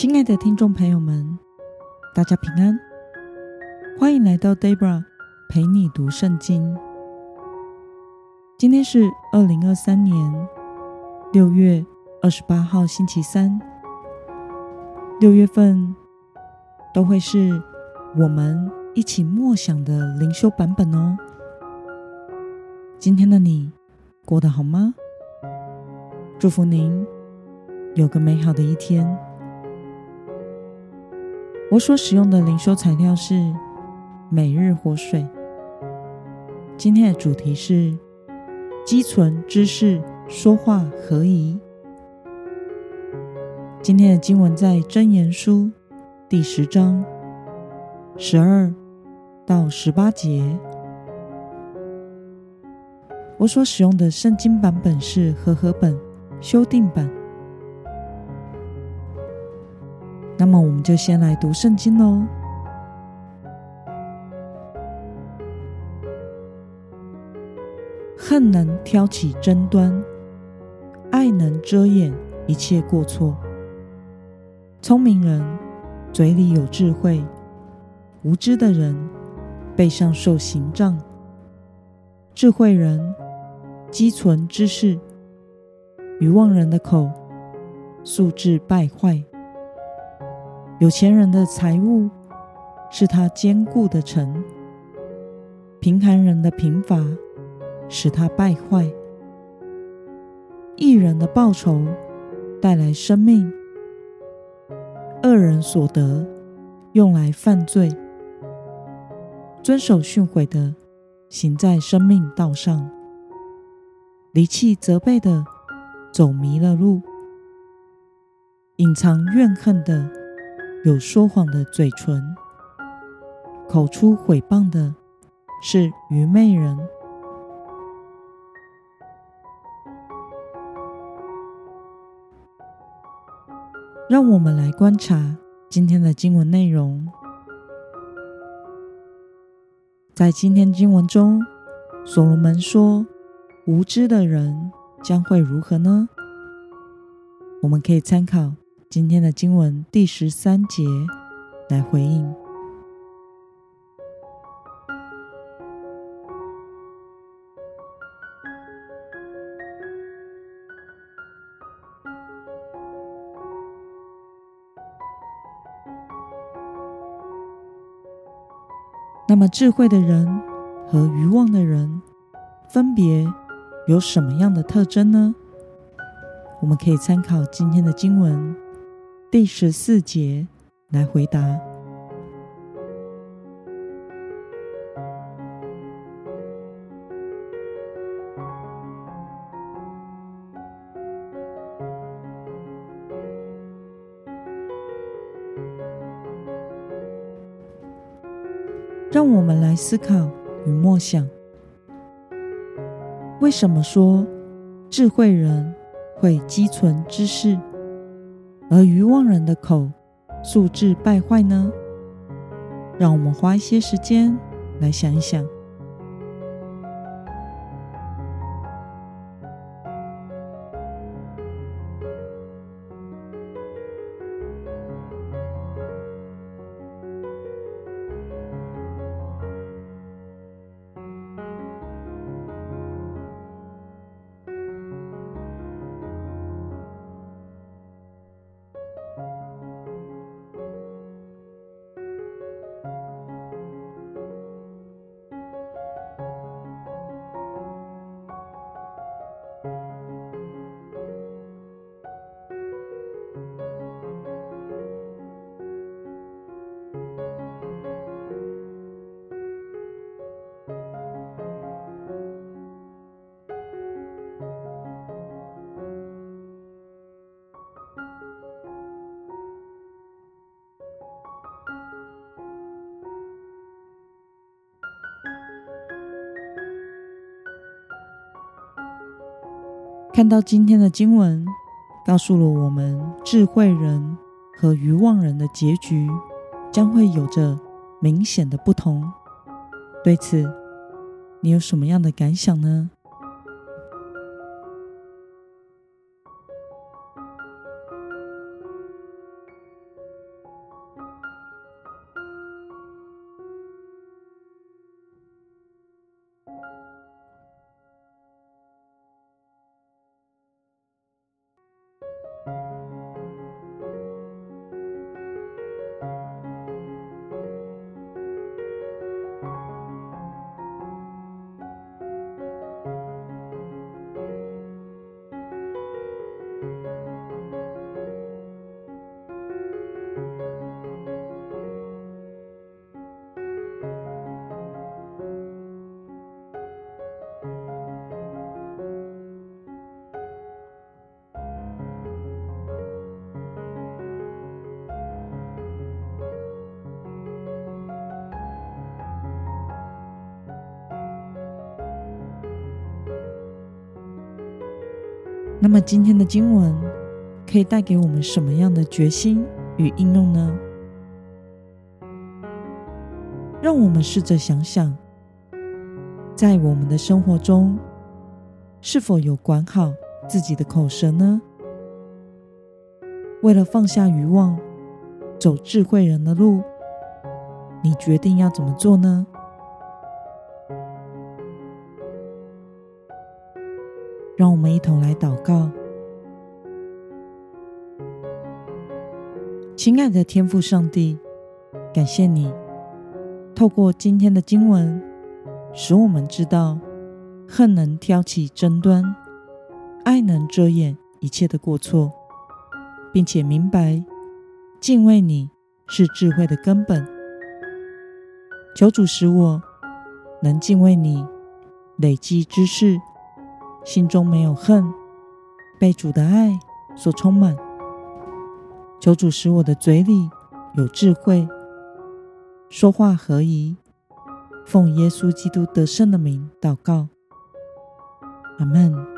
亲爱的听众朋友们，大家平安，欢迎来到 Debra 陪你读圣经。今天是二零二三年六月二十八号，星期三。六月份都会是我们一起默想的灵修版本哦。今天的你过得好吗？祝福您有个美好的一天。我所使用的灵修材料是《每日活水》。今天的主题是积存知识，说话合宜。今天的经文在箴言书第十章十二到十八节。我所使用的圣经版本是和合本修订版。那么，我们就先来读圣经喽。恨能挑起争端，爱能遮掩一切过错。聪明人嘴里有智慧，无知的人背上受刑杖。智慧人积存知识，愚妄人的口素质败坏。有钱人的财物是他坚固的城，贫寒人的贫乏使他败坏。一人的报酬带来生命，恶人所得用来犯罪。遵守训诲的行在生命道上，离弃责备的走迷了路。隐藏怨恨的。有说谎的嘴唇，口出毁谤的是愚昧人。让我们来观察今天的经文内容。在今天经文中，所罗门说：“无知的人将会如何呢？”我们可以参考。今天的经文第十三节来回应。那么，智慧的人和愚妄的人分别有什么样的特征呢？我们可以参考今天的经文。第十四节来回答。让我们来思考与默想：为什么说智慧人会积存知识？而愚妄人的口素质败坏呢？让我们花一些时间来想一想。看到今天的经文，告诉了我们智慧人和愚妄人的结局将会有着明显的不同。对此，你有什么样的感想呢？那么今天的经文可以带给我们什么样的决心与应用呢？让我们试着想想，在我们的生活中，是否有管好自己的口舌呢？为了放下欲望，走智慧人的路，你决定要怎么做呢？一同来祷告。亲爱的天父上帝，感谢你透过今天的经文，使我们知道恨能挑起争端，爱能遮掩一切的过错，并且明白敬畏你是智慧的根本。求主使我能敬畏你，累积知识。心中没有恨，被主的爱所充满。求主使我的嘴里有智慧，说话合宜。奉耶稣基督得胜的名祷告，阿门。